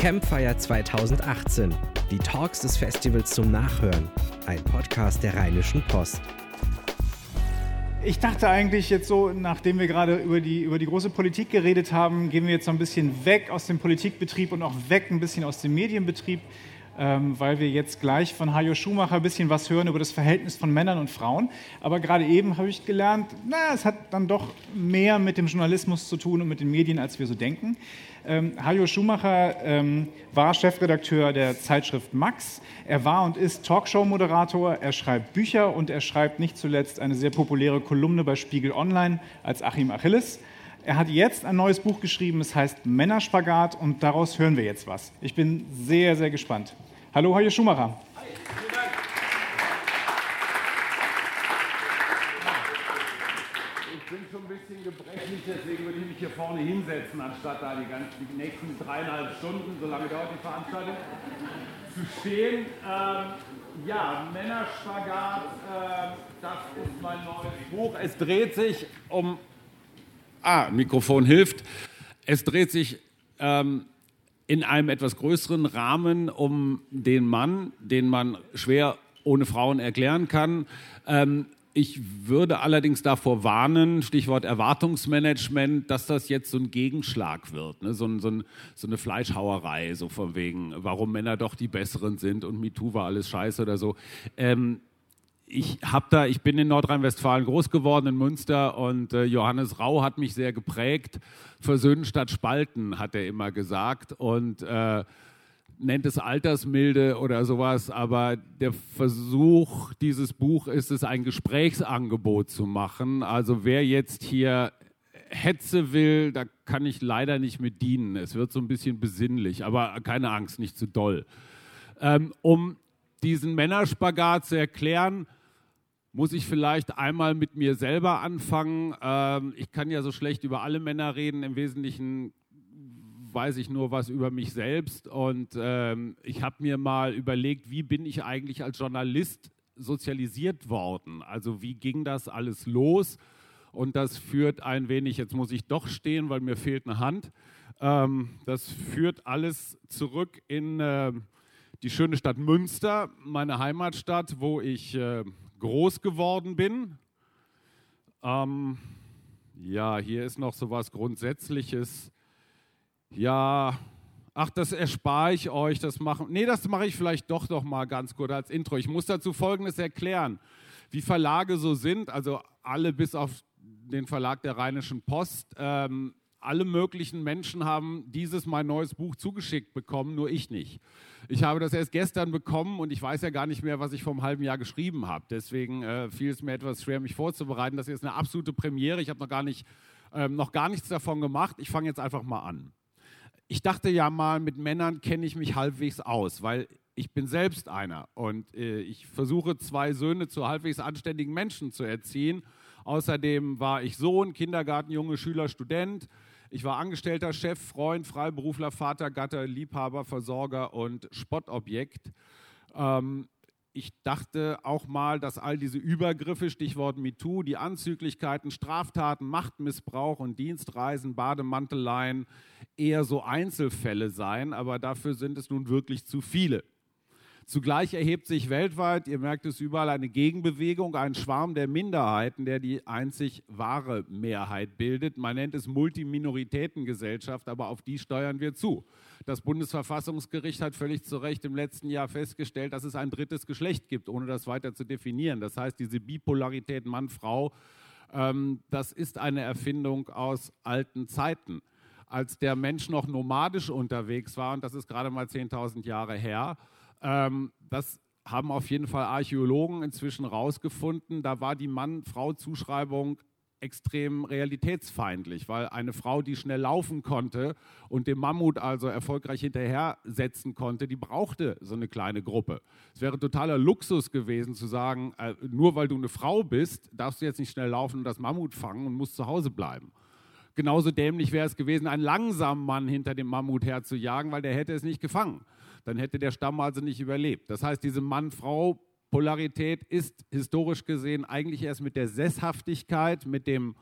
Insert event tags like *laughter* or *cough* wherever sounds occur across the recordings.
Campfire 2018. Die Talks des Festivals zum Nachhören. Ein Podcast der Rheinischen Post. Ich dachte eigentlich jetzt so, nachdem wir gerade über die, über die große Politik geredet haben, gehen wir jetzt so ein bisschen weg aus dem Politikbetrieb und auch weg ein bisschen aus dem Medienbetrieb weil wir jetzt gleich von Hajo Schumacher ein bisschen was hören über das Verhältnis von Männern und Frauen. Aber gerade eben habe ich gelernt, na, es hat dann doch mehr mit dem Journalismus zu tun und mit den Medien, als wir so denken. Ähm, Hajo Schumacher ähm, war Chefredakteur der Zeitschrift Max. Er war und ist Talkshow-Moderator, er schreibt Bücher und er schreibt nicht zuletzt eine sehr populäre Kolumne bei Spiegel Online als Achim Achilles. Er hat jetzt ein neues Buch geschrieben, es heißt Männerspagat und daraus hören wir jetzt was. Ich bin sehr, sehr gespannt. Hallo, Hajo Schumacher. Hi, vielen Dank. Ich bin schon ein bisschen gebrechlich, deswegen würde ich mich hier vorne hinsetzen, anstatt da die, ganzen, die nächsten dreieinhalb Stunden, so lange dauert die Veranstaltung, zu stehen. Ähm, ja, Männerspagat, äh, das ist mein neues Buch. Es dreht sich um. Ah, Mikrofon hilft. Es dreht sich ähm, in einem etwas größeren Rahmen um den Mann, den man schwer ohne Frauen erklären kann. Ähm, ich würde allerdings davor warnen, Stichwort Erwartungsmanagement, dass das jetzt so ein Gegenschlag wird, ne? so, ein, so, ein, so, eine Fleischhauerei, so von wegen, warum Männer doch die Besseren sind und MeToo war alles scheiße oder so. Ähm, ich habe da, ich bin in Nordrhein-Westfalen groß geworden in Münster und äh, Johannes Rau hat mich sehr geprägt. Versöhnen statt Spalten, hat er immer gesagt und äh, nennt es Altersmilde oder sowas, aber der Versuch dieses Buch ist es, ein Gesprächsangebot zu machen. Also wer jetzt hier Hetze will, da kann ich leider nicht mit dienen. Es wird so ein bisschen besinnlich, aber keine Angst, nicht zu doll. Ähm, um diesen Männerspagat zu erklären, muss ich vielleicht einmal mit mir selber anfangen. Ähm, ich kann ja so schlecht über alle Männer reden. Im Wesentlichen weiß ich nur was über mich selbst. Und ähm, ich habe mir mal überlegt, wie bin ich eigentlich als Journalist sozialisiert worden? Also wie ging das alles los? Und das führt ein wenig, jetzt muss ich doch stehen, weil mir fehlt eine Hand. Ähm, das führt alles zurück in äh, die schöne Stadt Münster, meine Heimatstadt, wo ich äh, groß geworden bin. Ähm, ja, hier ist noch so was Grundsätzliches. Ja, ach, das erspare ich euch, das machen. Nee, das mache ich vielleicht doch noch mal ganz kurz als Intro. Ich muss dazu Folgendes erklären. Wie Verlage so sind, also alle bis auf den Verlag der Rheinischen Post, ähm, alle möglichen Menschen haben dieses mein neues Buch zugeschickt bekommen, nur ich nicht. Ich habe das erst gestern bekommen und ich weiß ja gar nicht mehr, was ich vor einem halben Jahr geschrieben habe. Deswegen äh, fiel es mir etwas schwer, mich vorzubereiten. Das ist eine absolute Premiere. Ich habe noch, gar ähm, noch gar nichts davon gemacht. Ich fange jetzt einfach mal an. Ich dachte ja mal, mit Männern kenne ich mich halbwegs aus, weil ich bin selbst einer und äh, ich versuche zwei Söhne zu halbwegs anständigen Menschen zu erziehen. Außerdem war ich Sohn, Kindergartenjunge, Schüler, Student. Ich war Angestellter, Chef, Freund, Freiberufler, Vater, Gatter, Liebhaber, Versorger und Spottobjekt. Ähm, ich dachte auch mal, dass all diese Übergriffe, Stichwort MeToo, die Anzüglichkeiten, Straftaten, Machtmissbrauch und Dienstreisen, Bademanteleien eher so Einzelfälle seien, aber dafür sind es nun wirklich zu viele. Zugleich erhebt sich weltweit, ihr merkt es überall, eine Gegenbewegung, ein Schwarm der Minderheiten, der die einzig wahre Mehrheit bildet. Man nennt es Multiminoritätengesellschaft, aber auf die steuern wir zu. Das Bundesverfassungsgericht hat völlig zu Recht im letzten Jahr festgestellt, dass es ein drittes Geschlecht gibt, ohne das weiter zu definieren. Das heißt, diese Bipolarität Mann-Frau, ähm, das ist eine Erfindung aus alten Zeiten. Als der Mensch noch nomadisch unterwegs war, und das ist gerade mal 10.000 Jahre her, ähm, das haben auf jeden Fall Archäologen inzwischen rausgefunden. Da war die Mann-Frau-Zuschreibung extrem realitätsfeindlich, weil eine Frau, die schnell laufen konnte und dem Mammut also erfolgreich hinterhersetzen konnte, die brauchte so eine kleine Gruppe. Es wäre totaler Luxus gewesen zu sagen, äh, nur weil du eine Frau bist, darfst du jetzt nicht schnell laufen und das Mammut fangen und musst zu Hause bleiben. Genauso dämlich wäre es gewesen, einen langsamen Mann hinter dem Mammut herzujagen, weil der hätte es nicht gefangen dann hätte der Stamm also nicht überlebt. Das heißt, diese Mann-Frau-Polarität ist historisch gesehen eigentlich erst mit der Sesshaftigkeit, mit, dem,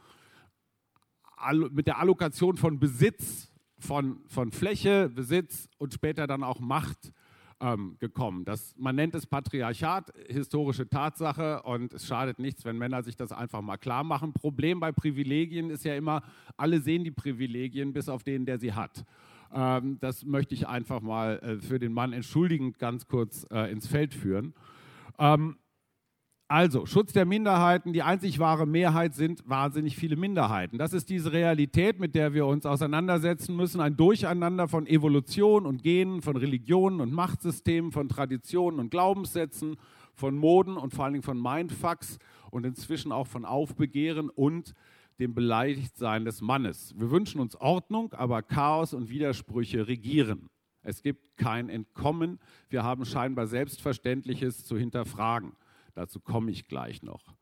mit der Allokation von Besitz von, von Fläche, Besitz und später dann auch Macht ähm, gekommen. Das, man nennt es Patriarchat, historische Tatsache und es schadet nichts, wenn Männer sich das einfach mal klar machen. Problem bei Privilegien ist ja immer, alle sehen die Privilegien bis auf den, der sie hat. Ähm, das möchte ich einfach mal äh, für den Mann entschuldigend ganz kurz äh, ins Feld führen. Ähm, also, Schutz der Minderheiten, die einzig wahre Mehrheit sind wahnsinnig viele Minderheiten. Das ist diese Realität, mit der wir uns auseinandersetzen müssen. Ein Durcheinander von Evolution und Genen, von Religionen und Machtsystemen, von Traditionen und Glaubenssätzen, von Moden und vor allen Dingen von Mindfucks und inzwischen auch von Aufbegehren und dem Beleidigtsein des Mannes. Wir wünschen uns Ordnung, aber Chaos und Widersprüche regieren. Es gibt kein Entkommen. Wir haben scheinbar Selbstverständliches zu hinterfragen. Dazu komme ich gleich noch.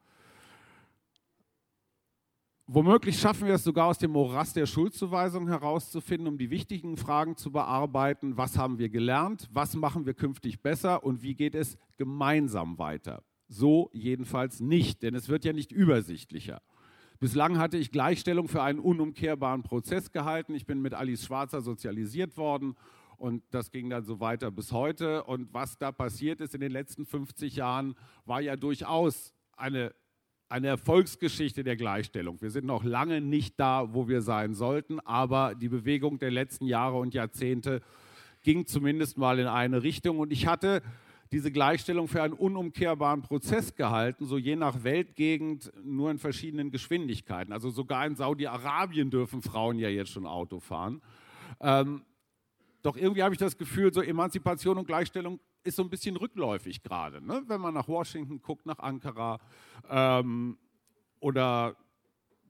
Womöglich schaffen wir es sogar aus dem Morast der Schuldzuweisung herauszufinden, um die wichtigen Fragen zu bearbeiten. Was haben wir gelernt? Was machen wir künftig besser? Und wie geht es gemeinsam weiter? So jedenfalls nicht, denn es wird ja nicht übersichtlicher. Bislang hatte ich Gleichstellung für einen unumkehrbaren Prozess gehalten. Ich bin mit Alice Schwarzer sozialisiert worden und das ging dann so weiter bis heute. Und was da passiert ist in den letzten 50 Jahren, war ja durchaus eine, eine Erfolgsgeschichte der Gleichstellung. Wir sind noch lange nicht da, wo wir sein sollten, aber die Bewegung der letzten Jahre und Jahrzehnte ging zumindest mal in eine Richtung. Und ich hatte diese Gleichstellung für einen unumkehrbaren Prozess gehalten, so je nach Weltgegend nur in verschiedenen Geschwindigkeiten. Also sogar in Saudi-Arabien dürfen Frauen ja jetzt schon Auto fahren. Ähm, doch irgendwie habe ich das Gefühl, so Emanzipation und Gleichstellung ist so ein bisschen rückläufig gerade. Ne? Wenn man nach Washington guckt, nach Ankara ähm, oder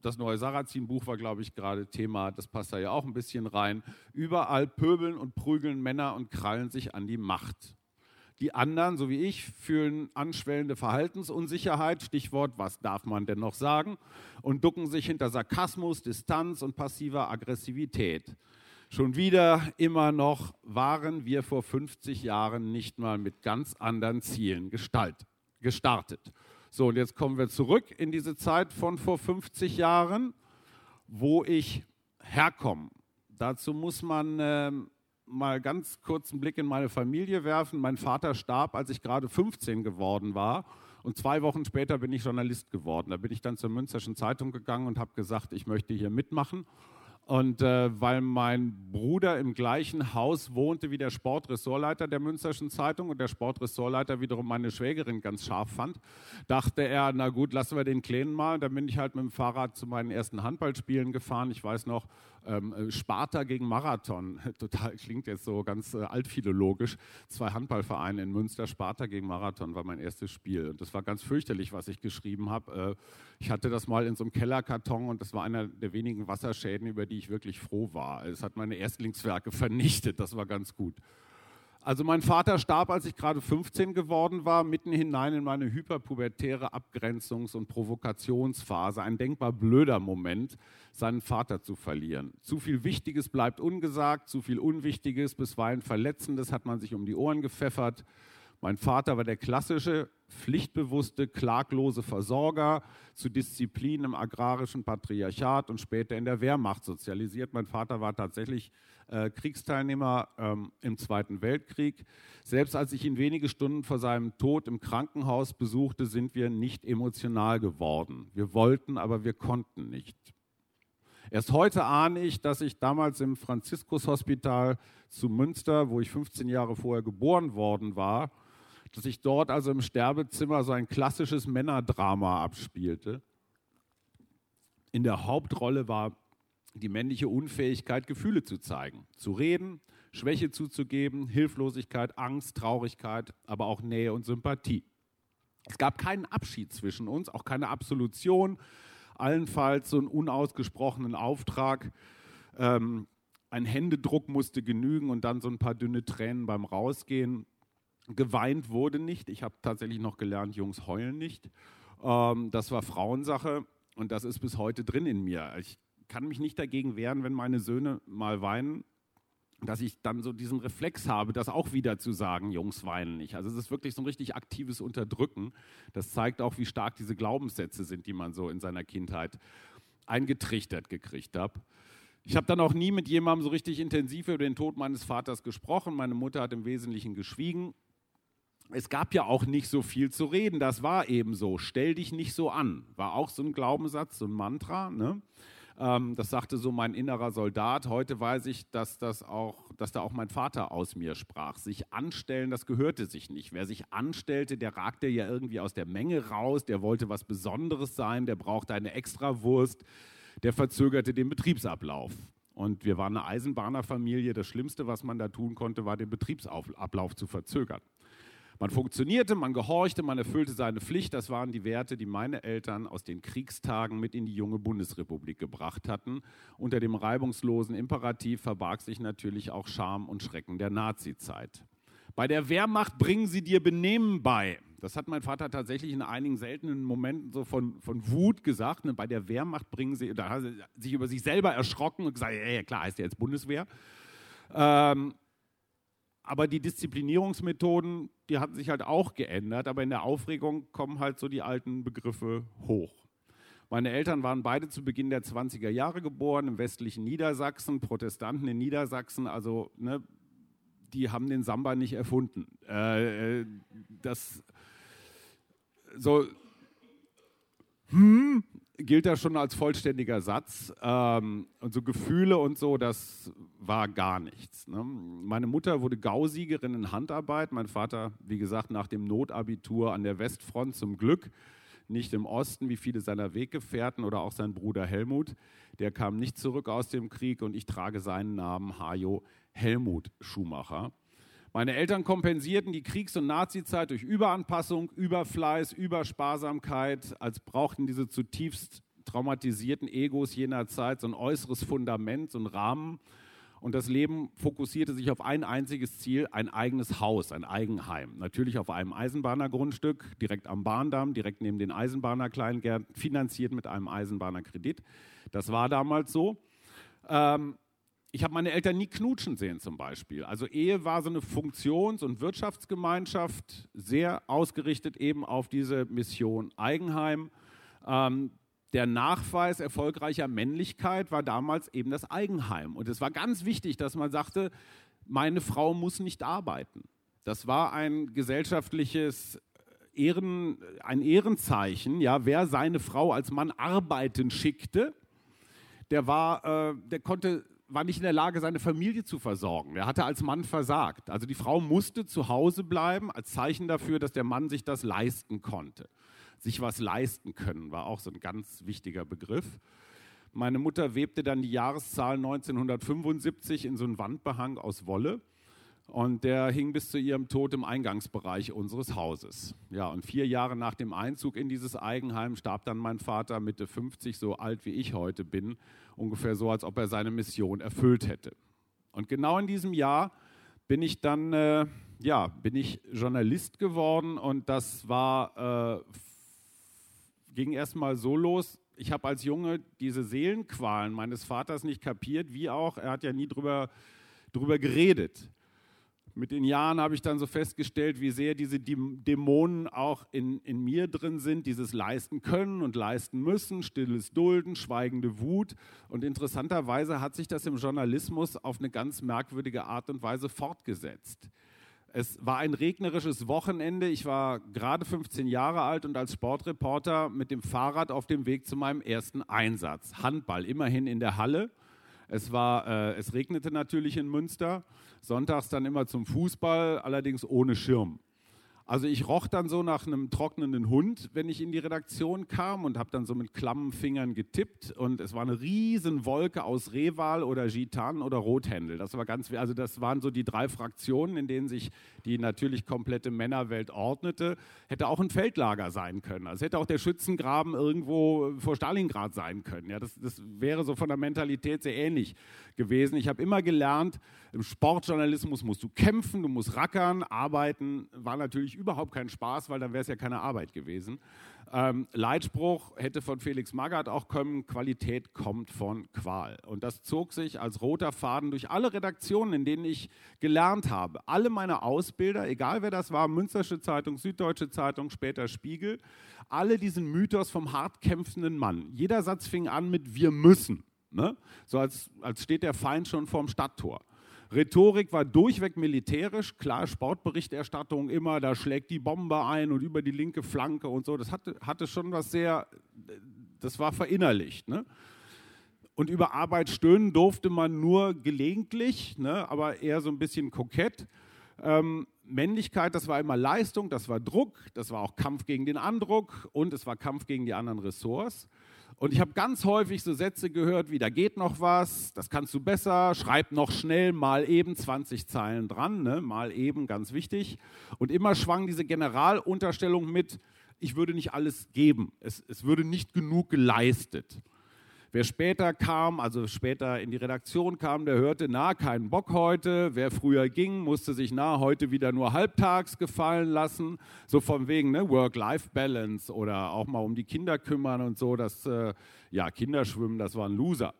das neue Sarrazin-Buch war, glaube ich, gerade Thema, das passt da ja auch ein bisschen rein. Überall pöbeln und prügeln Männer und krallen sich an die Macht. Die anderen, so wie ich, fühlen anschwellende Verhaltensunsicherheit, Stichwort, was darf man denn noch sagen, und ducken sich hinter Sarkasmus, Distanz und passiver Aggressivität. Schon wieder immer noch waren wir vor 50 Jahren nicht mal mit ganz anderen Zielen gestalt, gestartet. So, und jetzt kommen wir zurück in diese Zeit von vor 50 Jahren, wo ich herkomme. Dazu muss man äh, mal ganz kurz einen Blick in meine Familie werfen. Mein Vater starb, als ich gerade 15 geworden war. Und zwei Wochen später bin ich Journalist geworden. Da bin ich dann zur Münsterschen Zeitung gegangen und habe gesagt, ich möchte hier mitmachen. Und äh, weil mein Bruder im gleichen Haus wohnte wie der Sportressortleiter der Münsterschen Zeitung und der Sportressortleiter wiederum meine Schwägerin ganz scharf fand, dachte er, na gut, lassen wir den Kleinen mal. Und dann bin ich halt mit dem Fahrrad zu meinen ersten Handballspielen gefahren. Ich weiß noch, ähm, äh, Sparta gegen Marathon. *laughs* Total klingt jetzt so ganz äh, altphilologisch. Zwei Handballvereine in Münster, Sparta gegen Marathon war mein erstes Spiel. Und das war ganz fürchterlich, was ich geschrieben habe. Äh, ich hatte das mal in so einem Kellerkarton und das war einer der wenigen Wasserschäden, über die ich wirklich froh war. Es hat meine Erstlingswerke *laughs* vernichtet. Das war ganz gut. Also mein Vater starb, als ich gerade 15 geworden war, mitten hinein in meine hyperpubertäre Abgrenzungs- und Provokationsphase. Ein denkbar blöder Moment, seinen Vater zu verlieren. Zu viel Wichtiges bleibt ungesagt, zu viel Unwichtiges, bisweilen Verletzendes hat man sich um die Ohren gepfeffert. Mein Vater war der klassische, pflichtbewusste, klaglose Versorger zu Disziplin im agrarischen Patriarchat und später in der Wehrmacht sozialisiert. Mein Vater war tatsächlich äh, Kriegsteilnehmer ähm, im Zweiten Weltkrieg. Selbst als ich ihn wenige Stunden vor seinem Tod im Krankenhaus besuchte, sind wir nicht emotional geworden. Wir wollten, aber wir konnten nicht. Erst heute ahne ich, dass ich damals im Franziskushospital zu Münster, wo ich 15 Jahre vorher geboren worden war, dass sich dort also im Sterbezimmer so ein klassisches Männerdrama abspielte. In der Hauptrolle war die männliche Unfähigkeit, Gefühle zu zeigen, zu reden, Schwäche zuzugeben, Hilflosigkeit, Angst, Traurigkeit, aber auch Nähe und Sympathie. Es gab keinen Abschied zwischen uns, auch keine Absolution, allenfalls so einen unausgesprochenen Auftrag. Ähm, ein Händedruck musste genügen und dann so ein paar dünne Tränen beim Rausgehen. Geweint wurde nicht. Ich habe tatsächlich noch gelernt, Jungs heulen nicht. Ähm, das war Frauensache und das ist bis heute drin in mir. Ich kann mich nicht dagegen wehren, wenn meine Söhne mal weinen, dass ich dann so diesen Reflex habe, das auch wieder zu sagen, Jungs weinen nicht. Also es ist wirklich so ein richtig aktives Unterdrücken. Das zeigt auch, wie stark diese Glaubenssätze sind, die man so in seiner Kindheit eingetrichtert gekriegt hat. Ich habe dann auch nie mit jemandem so richtig intensiv über den Tod meines Vaters gesprochen. Meine Mutter hat im Wesentlichen geschwiegen. Es gab ja auch nicht so viel zu reden, das war eben so. Stell dich nicht so an. War auch so ein Glaubenssatz, so ein Mantra. Ne? Ähm, das sagte so mein innerer Soldat. Heute weiß ich, dass, das auch, dass da auch mein Vater aus mir sprach. Sich anstellen, das gehörte sich nicht. Wer sich anstellte, der ragte ja irgendwie aus der Menge raus, der wollte was Besonderes sein, der brauchte eine Extrawurst der verzögerte den Betriebsablauf. Und wir waren eine Eisenbahnerfamilie. Das Schlimmste, was man da tun konnte, war den Betriebsablauf zu verzögern. Man funktionierte, man gehorchte, man erfüllte seine Pflicht. Das waren die Werte, die meine Eltern aus den Kriegstagen mit in die junge Bundesrepublik gebracht hatten. Unter dem reibungslosen Imperativ verbarg sich natürlich auch Scham und Schrecken der Nazizeit. Bei der Wehrmacht bringen sie dir Benehmen bei. Das hat mein Vater tatsächlich in einigen seltenen Momenten so von, von Wut gesagt. Ne? Bei der Wehrmacht bringen sie, da hat er sich über sich selber erschrocken und gesagt, ja, klar, heißt ja jetzt Bundeswehr. Ähm, aber die Disziplinierungsmethoden, die hatten sich halt auch geändert, aber in der Aufregung kommen halt so die alten Begriffe hoch. Meine Eltern waren beide zu Beginn der 20er Jahre geboren, im westlichen Niedersachsen, Protestanten in Niedersachsen, also ne, die haben den Samba nicht erfunden. Äh, äh, das so hm, gilt da schon als vollständiger Satz. Ähm, und so Gefühle und so, das war gar nichts. Ne? Meine Mutter wurde Gausiegerin in Handarbeit. Mein Vater, wie gesagt, nach dem Notabitur an der Westfront zum Glück nicht im Osten wie viele seiner Weggefährten oder auch sein Bruder Helmut. Der kam nicht zurück aus dem Krieg und ich trage seinen Namen Hajo Helmut Schumacher. Meine Eltern kompensierten die Kriegs- und Nazizeit durch Überanpassung, Überfleiß, Übersparsamkeit, als brauchten diese zutiefst traumatisierten Egos jener Zeit so ein äußeres Fundament, so einen Rahmen. Und das Leben fokussierte sich auf ein einziges Ziel, ein eigenes Haus, ein Eigenheim. Natürlich auf einem Eisenbahnergrundstück, direkt am Bahndamm, direkt neben den Eisenbahnerkleingärten, finanziert mit einem Eisenbahnerkredit. Das war damals so. Ähm, ich habe meine Eltern nie knutschen sehen zum Beispiel. Also Ehe war so eine Funktions- und Wirtschaftsgemeinschaft, sehr ausgerichtet eben auf diese Mission Eigenheim. Ähm, der Nachweis erfolgreicher Männlichkeit war damals eben das Eigenheim. Und es war ganz wichtig, dass man sagte, meine Frau muss nicht arbeiten. Das war ein gesellschaftliches Ehren, ein Ehrenzeichen. Ja, wer seine Frau als Mann arbeiten schickte, der war, äh, der konnte war nicht in der Lage, seine Familie zu versorgen. Er hatte als Mann versagt. Also die Frau musste zu Hause bleiben, als Zeichen dafür, dass der Mann sich das leisten konnte. Sich was leisten können war auch so ein ganz wichtiger Begriff. Meine Mutter webte dann die Jahreszahl 1975 in so einen Wandbehang aus Wolle und der hing bis zu ihrem Tod im Eingangsbereich unseres Hauses. Ja, und vier Jahre nach dem Einzug in dieses Eigenheim starb dann mein Vater Mitte 50, so alt wie ich heute bin, ungefähr so, als ob er seine Mission erfüllt hätte. Und genau in diesem Jahr bin ich dann, äh, ja, bin ich Journalist geworden und das war, äh, ging erstmal so los. Ich habe als Junge diese Seelenqualen meines Vaters nicht kapiert, wie auch, er hat ja nie drüber, drüber geredet mit den Jahren habe ich dann so festgestellt, wie sehr diese Dämonen auch in, in mir drin sind, dieses leisten können und leisten müssen, stilles Dulden, schweigende Wut. Und interessanterweise hat sich das im Journalismus auf eine ganz merkwürdige Art und Weise fortgesetzt. Es war ein regnerisches Wochenende. Ich war gerade 15 Jahre alt und als Sportreporter mit dem Fahrrad auf dem Weg zu meinem ersten Einsatz. Handball, immerhin in der Halle. Es, war, äh, es regnete natürlich in Münster, sonntags dann immer zum Fußball, allerdings ohne Schirm. Also ich roch dann so nach einem trocknenden Hund, wenn ich in die Redaktion kam und habe dann so mit klammen Fingern getippt und es war eine riesen Wolke aus Rehwal oder Gitan oder Rothändel. Das war ganz, also das waren so die drei Fraktionen, in denen sich die natürlich komplette Männerwelt ordnete. Hätte auch ein Feldlager sein können. Also hätte auch der Schützengraben irgendwo vor Stalingrad sein können. Ja, das, das wäre so von der Mentalität sehr ähnlich gewesen. Ich habe immer gelernt, im Sportjournalismus musst du kämpfen, du musst rackern, arbeiten. War natürlich überhaupt kein Spaß, weil dann wäre es ja keine Arbeit gewesen. Ähm, Leitspruch hätte von Felix Magath auch kommen, Qualität kommt von Qual. Und das zog sich als roter Faden durch alle Redaktionen, in denen ich gelernt habe. Alle meine Ausbilder, egal wer das war, Münstersche Zeitung, Süddeutsche Zeitung, später Spiegel, alle diesen Mythos vom hart kämpfenden Mann. Jeder Satz fing an mit wir müssen. Ne? So als, als steht der Feind schon vorm Stadttor. Rhetorik war durchweg militärisch, klar, Sportberichterstattung immer, da schlägt die Bombe ein und über die linke Flanke und so. Das hatte, hatte schon was sehr, das war verinnerlicht. Ne? Und über Arbeit stöhnen durfte man nur gelegentlich, ne, aber eher so ein bisschen kokett. Ähm, Männlichkeit, das war immer Leistung, das war Druck, das war auch Kampf gegen den Andruck und es war Kampf gegen die anderen Ressorts. Und ich habe ganz häufig so Sätze gehört wie, da geht noch was, das kannst du besser, schreib noch schnell, mal eben 20 Zeilen dran, ne? mal eben, ganz wichtig. Und immer schwang diese Generalunterstellung mit, ich würde nicht alles geben, es, es würde nicht genug geleistet. Wer später kam, also später in die Redaktion kam, der hörte, na, keinen Bock heute. Wer früher ging, musste sich na, heute wieder nur halbtags gefallen lassen. So von wegen ne, Work-Life-Balance oder auch mal um die Kinder kümmern und so. Das, äh, ja, Kinderschwimmen, das war ein Loser.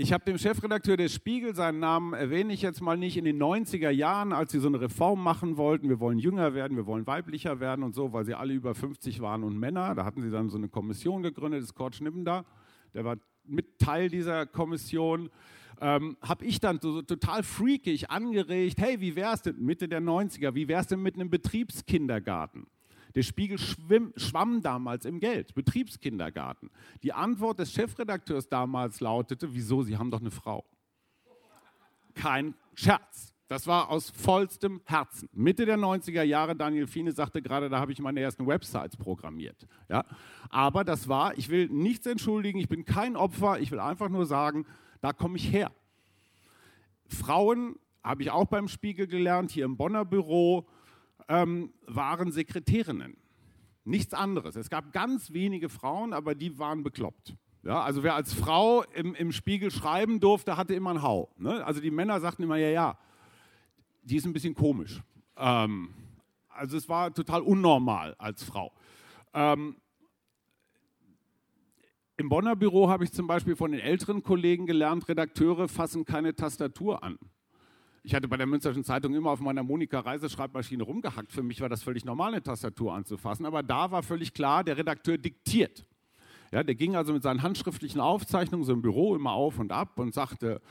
Ich habe dem Chefredakteur des Spiegel, seinen Namen erwähne ich jetzt mal nicht, in den 90er Jahren, als sie so eine Reform machen wollten, wir wollen jünger werden, wir wollen weiblicher werden und so, weil sie alle über 50 waren und Männer, da hatten sie dann so eine Kommission gegründet, das Kurt Schnippender der war mit Teil dieser Kommission, ähm, habe ich dann so, so, total freakig angeregt, hey, wie wär's denn, Mitte der 90er, wie wär's denn mit einem Betriebskindergarten? Der Spiegel schwimm, schwamm damals im Geld, Betriebskindergarten. Die Antwort des Chefredakteurs damals lautete, wieso, Sie haben doch eine Frau. Kein Scherz. Das war aus vollstem Herzen. Mitte der 90er Jahre, Daniel Fiene sagte gerade, da habe ich meine ersten Websites programmiert. Ja? Aber das war, ich will nichts entschuldigen, ich bin kein Opfer, ich will einfach nur sagen, da komme ich her. Frauen, habe ich auch beim Spiegel gelernt, hier im Bonner Büro, ähm, waren Sekretärinnen. Nichts anderes. Es gab ganz wenige Frauen, aber die waren bekloppt. Ja, also wer als Frau im, im Spiegel schreiben durfte, hatte immer einen Hau. Ne? Also die Männer sagten immer, ja, ja, die ist ein bisschen komisch. Ähm, also es war total unnormal als Frau. Ähm, Im Bonner Büro habe ich zum Beispiel von den älteren Kollegen gelernt, Redakteure fassen keine Tastatur an. Ich hatte bei der Münsterschen Zeitung immer auf meiner Monika-Reiseschreibmaschine rumgehackt. Für mich war das völlig normal, eine Tastatur anzufassen. Aber da war völlig klar, der Redakteur diktiert. Ja, der ging also mit seinen handschriftlichen Aufzeichnungen so im Büro immer auf und ab und sagte,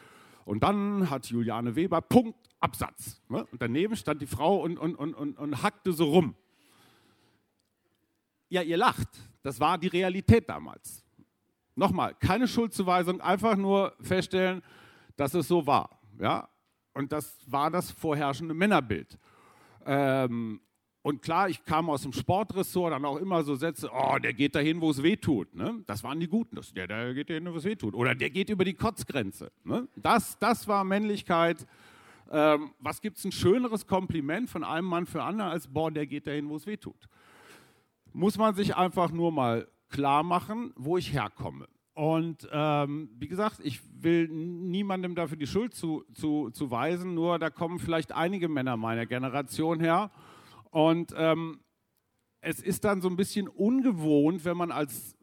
und dann hat Juliane Weber, Punkt, Absatz. Ne? Und daneben stand die Frau und, und, und, und, und hackte so rum. Ja, ihr lacht. Das war die Realität damals. Nochmal, keine Schuldzuweisung, einfach nur feststellen, dass es so war. Ja? Und das war das vorherrschende Männerbild. Ähm, und klar, ich kam aus dem Sportressort, dann auch immer so Sätze, oh, der geht dahin, wo es weh tut. Ne? Das waren die Guten, das, der, der geht dahin, wo es weh tut. Oder der geht über die Kotzgrenze. Ne? Das, das war Männlichkeit. Ähm, was gibt es ein schöneres Kompliment von einem Mann für anderen als, boah, der geht dahin, wo es weh tut. Muss man sich einfach nur mal klar machen, wo ich herkomme. Und ähm, wie gesagt, ich will niemandem dafür die Schuld zu, zu, zu weisen, nur da kommen vielleicht einige Männer meiner Generation her und ähm, es ist dann so ein bisschen ungewohnt, wenn man als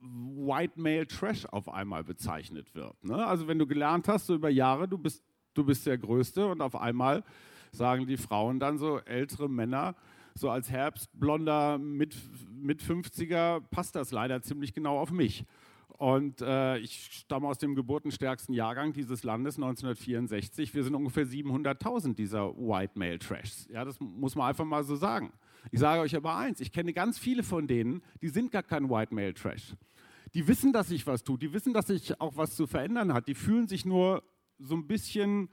White Male Trash auf einmal bezeichnet wird. Ne? Also wenn du gelernt hast, so über Jahre, du bist, du bist der Größte und auf einmal sagen die Frauen dann so, ältere Männer, so als Herbstblonder mit, mit 50er passt das leider ziemlich genau auf mich. Und äh, ich stamme aus dem geburtenstärksten Jahrgang dieses Landes, 1964. Wir sind ungefähr 700.000 dieser White Male Trashs. Ja, das muss man einfach mal so sagen. Ich sage euch aber eins, ich kenne ganz viele von denen, die sind gar kein White Male Trash. Die wissen, dass sich was tut, die wissen, dass sich auch was zu verändern hat. Die fühlen sich nur so ein bisschen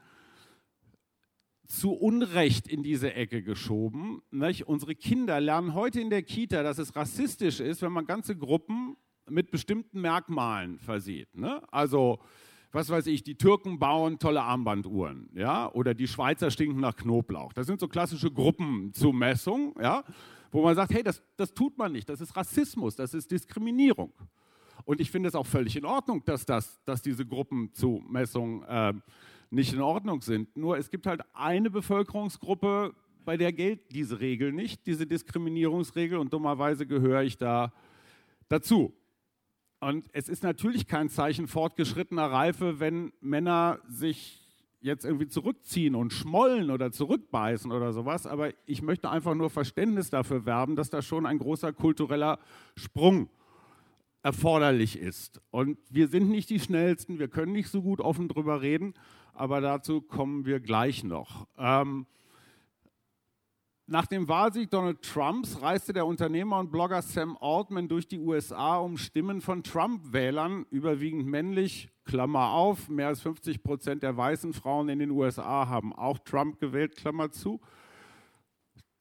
zu Unrecht in diese Ecke geschoben. Nicht? Unsere Kinder lernen heute in der Kita, dass es rassistisch ist, wenn man ganze Gruppen mit bestimmten Merkmalen versieht. Ne? Also, was weiß ich, die Türken bauen tolle Armbanduhren, ja, oder die Schweizer stinken nach Knoblauch. Das sind so klassische Gruppenzumessungen, ja, wo man sagt, hey, das, das tut man nicht, das ist Rassismus, das ist Diskriminierung. Und ich finde es auch völlig in Ordnung, dass, das, dass diese Gruppenzumessungen äh, nicht in Ordnung sind. Nur es gibt halt eine Bevölkerungsgruppe, bei der gilt diese Regel nicht, diese Diskriminierungsregel, und dummerweise gehöre ich da dazu. Und es ist natürlich kein Zeichen fortgeschrittener Reife, wenn Männer sich jetzt irgendwie zurückziehen und schmollen oder zurückbeißen oder sowas. Aber ich möchte einfach nur Verständnis dafür werben, dass da schon ein großer kultureller Sprung erforderlich ist. Und wir sind nicht die Schnellsten, wir können nicht so gut offen drüber reden, aber dazu kommen wir gleich noch. Ähm, nach dem Wahlsieg Donald Trumps reiste der Unternehmer und Blogger Sam Altman durch die USA, um Stimmen von Trump-Wählern, überwiegend männlich, Klammer auf, mehr als 50 Prozent der weißen Frauen in den USA haben auch Trump gewählt, Klammer zu.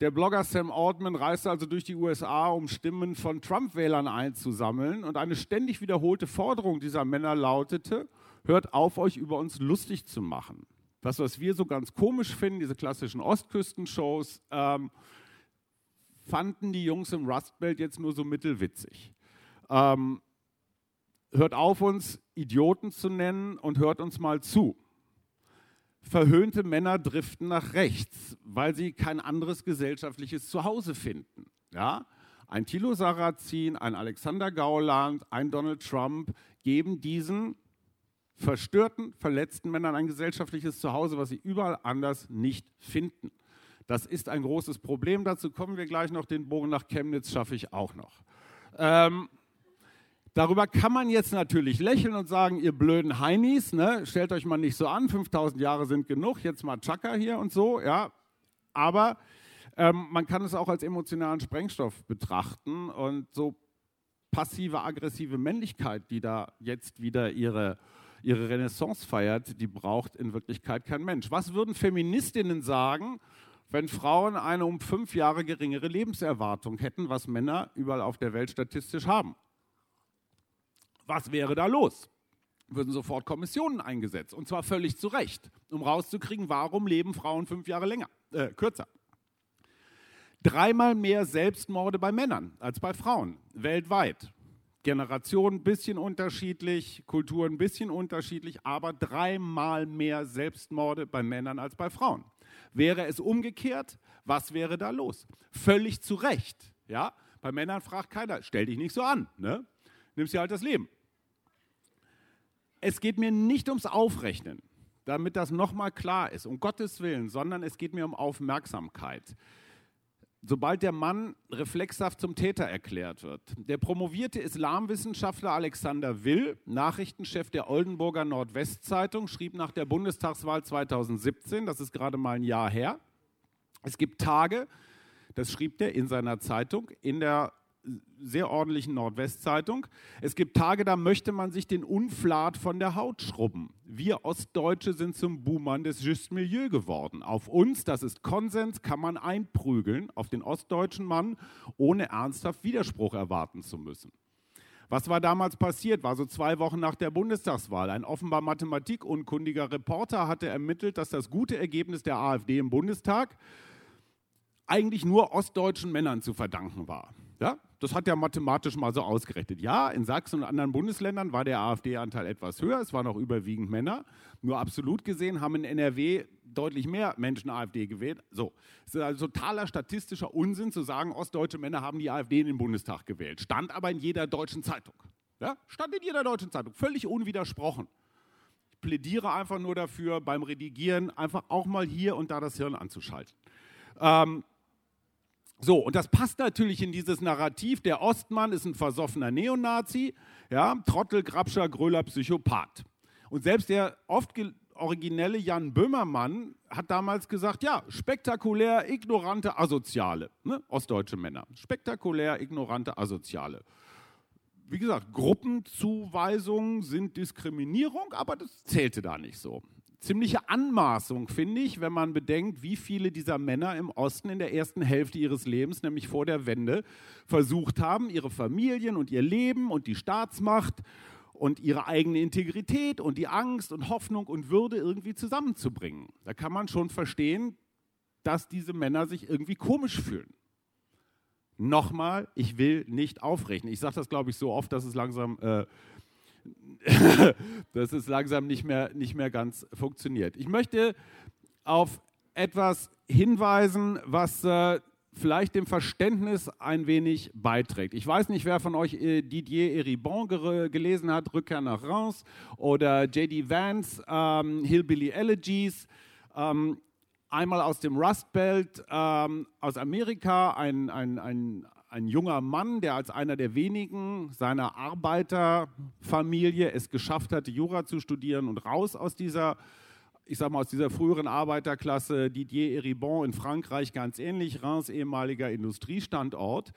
Der Blogger Sam Altman reiste also durch die USA, um Stimmen von Trump-Wählern einzusammeln. Und eine ständig wiederholte Forderung dieser Männer lautete, hört auf, euch über uns lustig zu machen. Das, was wir so ganz komisch finden, diese klassischen Ostküstenshows, ähm, fanden die Jungs im Rust Belt jetzt nur so mittelwitzig. Ähm, hört auf, uns Idioten zu nennen und hört uns mal zu. Verhöhnte Männer driften nach rechts, weil sie kein anderes gesellschaftliches Zuhause finden. Ja? Ein Thilo Sarrazin, ein Alexander Gauland, ein Donald Trump geben diesen verstörten, verletzten Männern ein gesellschaftliches Zuhause, was sie überall anders nicht finden. Das ist ein großes Problem. Dazu kommen wir gleich noch. Den Bogen nach Chemnitz schaffe ich auch noch. Ähm, darüber kann man jetzt natürlich lächeln und sagen, ihr blöden Heinis, ne, stellt euch mal nicht so an, 5000 Jahre sind genug, jetzt mal Chaka hier und so, ja. Aber ähm, man kann es auch als emotionalen Sprengstoff betrachten und so passive, aggressive Männlichkeit, die da jetzt wieder ihre ihre Renaissance feiert, die braucht in Wirklichkeit kein Mensch. Was würden Feministinnen sagen, wenn Frauen eine um fünf Jahre geringere Lebenserwartung hätten, was Männer überall auf der Welt statistisch haben? Was wäre da los? Würden sofort Kommissionen eingesetzt und zwar völlig zu Recht, um rauszukriegen, warum leben Frauen fünf Jahre länger, äh, kürzer. Dreimal mehr Selbstmorde bei Männern als bei Frauen weltweit. Generation ein bisschen unterschiedlich, Kultur ein bisschen unterschiedlich, aber dreimal mehr Selbstmorde bei Männern als bei Frauen. Wäre es umgekehrt, was wäre da los? Völlig zu Recht. Ja? Bei Männern fragt keiner, stell dich nicht so an, ne? nimmst dir halt das Leben. Es geht mir nicht ums Aufrechnen, damit das nochmal klar ist, um Gottes Willen, sondern es geht mir um Aufmerksamkeit sobald der Mann reflexhaft zum Täter erklärt wird. Der promovierte Islamwissenschaftler Alexander Will, Nachrichtenchef der Oldenburger Nordwestzeitung, schrieb nach der Bundestagswahl 2017, das ist gerade mal ein Jahr her, es gibt Tage, das schrieb er in seiner Zeitung, in der sehr ordentlichen Nordwestzeitung. Es gibt Tage, da möchte man sich den Unflat von der Haut schrubben. Wir Ostdeutsche sind zum Buhmann des Just Milieu geworden. Auf uns, das ist Konsens, kann man einprügeln, auf den ostdeutschen Mann, ohne ernsthaft Widerspruch erwarten zu müssen. Was war damals passiert? War so zwei Wochen nach der Bundestagswahl. Ein offenbar mathematikunkundiger Reporter hatte ermittelt, dass das gute Ergebnis der AfD im Bundestag eigentlich nur ostdeutschen Männern zu verdanken war. Ja, das hat er mathematisch mal so ausgerechnet. Ja, in Sachsen und anderen Bundesländern war der AfD-Anteil etwas höher, es waren auch überwiegend Männer. Nur absolut gesehen haben in NRW deutlich mehr Menschen AfD gewählt. So, es ist also totaler statistischer Unsinn zu sagen, ostdeutsche Männer haben die AfD in den Bundestag gewählt. Stand aber in jeder deutschen Zeitung. Ja, stand in jeder deutschen Zeitung, völlig unwidersprochen. Ich plädiere einfach nur dafür, beim Redigieren einfach auch mal hier und da das Hirn anzuschalten. Ähm, so, und das passt natürlich in dieses Narrativ, der Ostmann ist ein versoffener Neonazi, ja, Trottel, Grabscher, Gröler, Psychopath. Und selbst der oft originelle Jan Böhmermann hat damals gesagt, ja, spektakulär, ignorante, asoziale, ne? ostdeutsche Männer, spektakulär, ignorante, asoziale. Wie gesagt, Gruppenzuweisungen sind Diskriminierung, aber das zählte da nicht so ziemliche Anmaßung, finde ich, wenn man bedenkt, wie viele dieser Männer im Osten in der ersten Hälfte ihres Lebens, nämlich vor der Wende, versucht haben, ihre Familien und ihr Leben und die Staatsmacht und ihre eigene Integrität und die Angst und Hoffnung und Würde irgendwie zusammenzubringen. Da kann man schon verstehen, dass diese Männer sich irgendwie komisch fühlen. Nochmal, ich will nicht aufrechnen. Ich sage das, glaube ich, so oft, dass es langsam äh, *laughs* dass es langsam nicht mehr, nicht mehr ganz funktioniert. Ich möchte auf etwas hinweisen, was äh, vielleicht dem Verständnis ein wenig beiträgt. Ich weiß nicht, wer von euch äh, Didier Eribon gelesen hat, Rückkehr nach Reims oder J.D. Vance, ähm, Hillbilly Elegies. Ähm, einmal aus dem Rust Belt, ähm, aus Amerika, ein, ein, ein, ein junger Mann, der als einer der wenigen seiner Arbeiterfamilie es geschafft hat, Jura zu studieren und raus aus dieser, ich sag mal, aus dieser früheren Arbeiterklasse, Didier Eribon in Frankreich ganz ähnlich, Reims ehemaliger Industriestandort.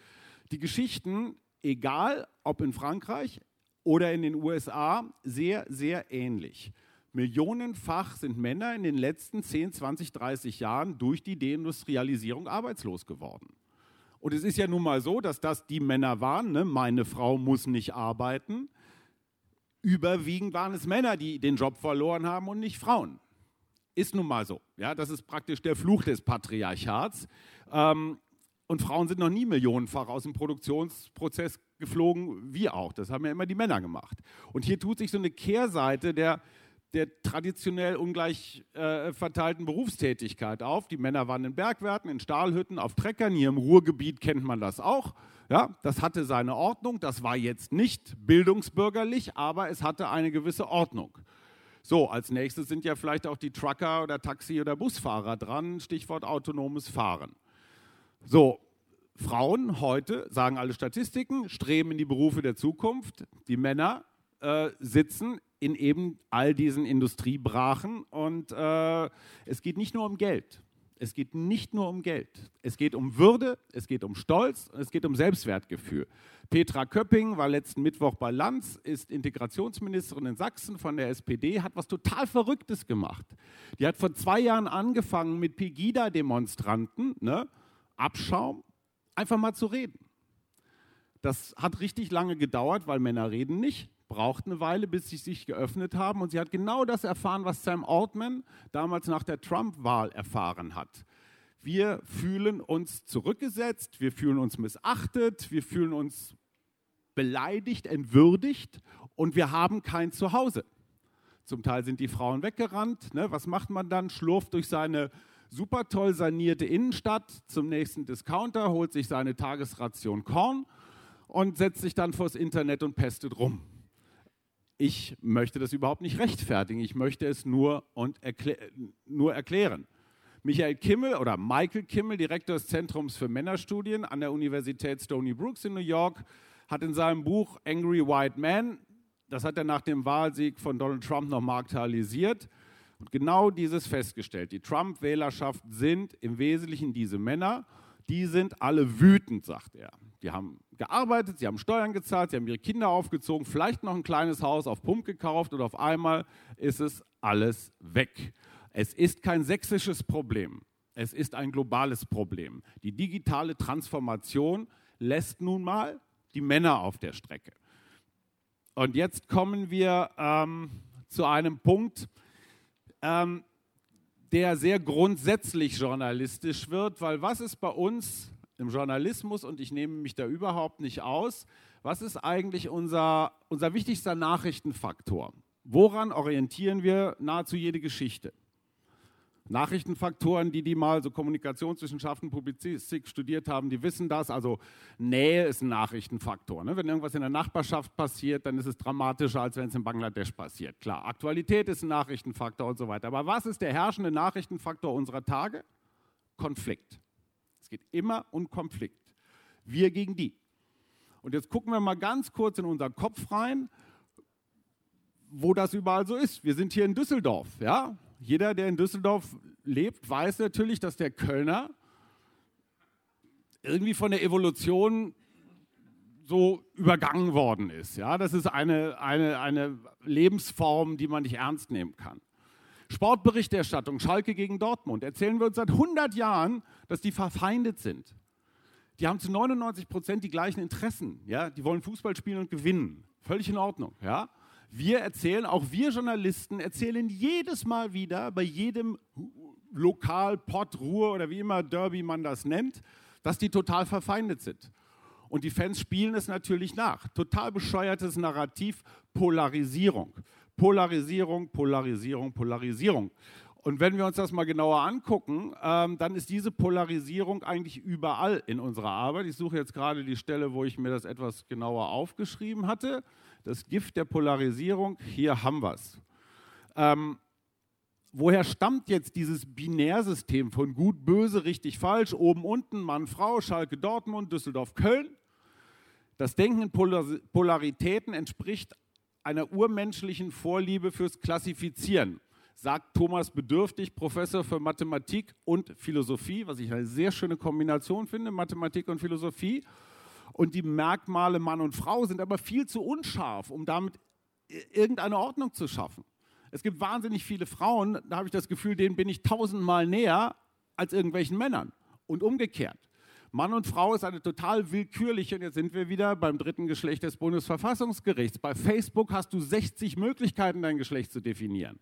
Die Geschichten, egal ob in Frankreich oder in den USA, sehr, sehr ähnlich. Millionenfach sind Männer in den letzten 10, 20, 30 Jahren durch die Deindustrialisierung arbeitslos geworden. Und es ist ja nun mal so, dass das die Männer waren, ne? meine Frau muss nicht arbeiten. Überwiegend waren es Männer, die den Job verloren haben und nicht Frauen. Ist nun mal so. Ja, das ist praktisch der Fluch des Patriarchats. Ähm, und Frauen sind noch nie millionenfach aus dem Produktionsprozess geflogen, wie auch. Das haben ja immer die Männer gemacht. Und hier tut sich so eine Kehrseite der, der traditionell ungleich äh, verteilten Berufstätigkeit auf. Die Männer waren in Bergwerken, in Stahlhütten, auf Treckern. Hier im Ruhrgebiet kennt man das auch. Ja, das hatte seine Ordnung. Das war jetzt nicht bildungsbürgerlich, aber es hatte eine gewisse Ordnung. So, als nächstes sind ja vielleicht auch die Trucker oder Taxi- oder Busfahrer dran. Stichwort autonomes Fahren. So, Frauen heute, sagen alle Statistiken, streben in die Berufe der Zukunft. Die Männer äh, sitzen in eben all diesen Industriebrachen. Und äh, es geht nicht nur um Geld. Es geht nicht nur um Geld. Es geht um Würde, es geht um Stolz, es geht um Selbstwertgefühl. Petra Köpping war letzten Mittwoch bei Lanz, ist Integrationsministerin in Sachsen von der SPD, hat was total Verrücktes gemacht. Die hat vor zwei Jahren angefangen mit Pegida-Demonstranten, ne, Abschaum, einfach mal zu reden. Das hat richtig lange gedauert, weil Männer reden nicht braucht eine Weile, bis sie sich geöffnet haben. Und sie hat genau das erfahren, was Sam Altman damals nach der Trump-Wahl erfahren hat. Wir fühlen uns zurückgesetzt, wir fühlen uns missachtet, wir fühlen uns beleidigt, entwürdigt und wir haben kein Zuhause. Zum Teil sind die Frauen weggerannt. Ne? Was macht man dann? Schlurft durch seine super toll sanierte Innenstadt zum nächsten Discounter, holt sich seine Tagesration Korn und setzt sich dann vors Internet und pestet rum ich möchte das überhaupt nicht rechtfertigen, ich möchte es nur, und erklä nur erklären. Michael Kimmel oder Michael Kimmel, Direktor des Zentrums für Männerstudien an der Universität Stony Brooks in New York, hat in seinem Buch Angry White Man, das hat er nach dem Wahlsieg von Donald Trump nochmal aktualisiert, genau dieses festgestellt. Die Trump-Wählerschaft sind im Wesentlichen diese Männer, die sind alle wütend, sagt er. Die haben gearbeitet, sie haben Steuern gezahlt, sie haben ihre Kinder aufgezogen, vielleicht noch ein kleines Haus auf Pump gekauft und auf einmal ist es alles weg. Es ist kein sächsisches Problem, es ist ein globales Problem. Die digitale Transformation lässt nun mal die Männer auf der Strecke. Und jetzt kommen wir ähm, zu einem Punkt, ähm, der sehr grundsätzlich journalistisch wird, weil was ist bei uns im Journalismus, und ich nehme mich da überhaupt nicht aus, was ist eigentlich unser, unser wichtigster Nachrichtenfaktor? Woran orientieren wir nahezu jede Geschichte? Nachrichtenfaktoren, die die mal so Kommunikationswissenschaften, Publizistik studiert haben, die wissen das. Also Nähe ist ein Nachrichtenfaktor. Ne? Wenn irgendwas in der Nachbarschaft passiert, dann ist es dramatischer, als wenn es in Bangladesch passiert. Klar, Aktualität ist ein Nachrichtenfaktor und so weiter. Aber was ist der herrschende Nachrichtenfaktor unserer Tage? Konflikt. Es geht immer um Konflikt. Wir gegen die. Und jetzt gucken wir mal ganz kurz in unseren Kopf rein, wo das überall so ist. Wir sind hier in Düsseldorf. Ja? Jeder, der in Düsseldorf lebt, weiß natürlich, dass der Kölner irgendwie von der Evolution so übergangen worden ist. Ja? Das ist eine, eine, eine Lebensform, die man nicht ernst nehmen kann. Sportberichterstattung, Schalke gegen Dortmund, erzählen wir uns seit 100 Jahren, dass die verfeindet sind. Die haben zu 99 Prozent die gleichen Interessen. Ja? Die wollen Fußball spielen und gewinnen. Völlig in Ordnung. Ja? Wir erzählen, auch wir Journalisten erzählen jedes Mal wieder bei jedem Lokal, Pott, Ruhr oder wie immer Derby man das nennt, dass die total verfeindet sind. Und die Fans spielen es natürlich nach. Total bescheuertes Narrativ, Polarisierung. Polarisierung, Polarisierung, Polarisierung. Und wenn wir uns das mal genauer angucken, ähm, dann ist diese Polarisierung eigentlich überall in unserer Arbeit. Ich suche jetzt gerade die Stelle, wo ich mir das etwas genauer aufgeschrieben hatte. Das Gift der Polarisierung, hier haben wir es. Ähm, woher stammt jetzt dieses Binärsystem von gut, böse, richtig, falsch, oben, unten, Mann, Frau, Schalke, Dortmund, Düsseldorf, Köln? Das Denken in Polaritäten entspricht einer urmenschlichen Vorliebe fürs Klassifizieren, sagt Thomas Bedürftig, Professor für Mathematik und Philosophie, was ich eine sehr schöne Kombination finde, Mathematik und Philosophie. Und die Merkmale Mann und Frau sind aber viel zu unscharf, um damit irgendeine Ordnung zu schaffen. Es gibt wahnsinnig viele Frauen, da habe ich das Gefühl, denen bin ich tausendmal näher als irgendwelchen Männern. Und umgekehrt. Mann und Frau ist eine total willkürliche, und jetzt sind wir wieder beim dritten Geschlecht des Bundesverfassungsgerichts. Bei Facebook hast du 60 Möglichkeiten, dein Geschlecht zu definieren.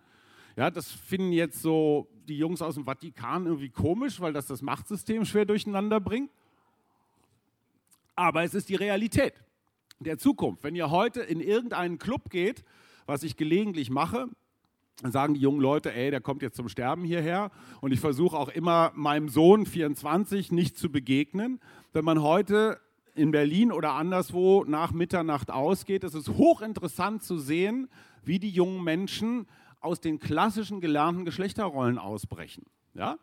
Ja, das finden jetzt so die Jungs aus dem Vatikan irgendwie komisch, weil das das Machtsystem schwer durcheinander bringt. Aber es ist die Realität der Zukunft. Wenn ihr heute in irgendeinen Club geht, was ich gelegentlich mache, dann sagen die jungen Leute, ey, der kommt jetzt zum Sterben hierher. Und ich versuche auch immer meinem Sohn 24 nicht zu begegnen. Wenn man heute in Berlin oder anderswo nach Mitternacht ausgeht, ist es hochinteressant zu sehen, wie die jungen Menschen aus den klassischen gelernten Geschlechterrollen ausbrechen. Ja?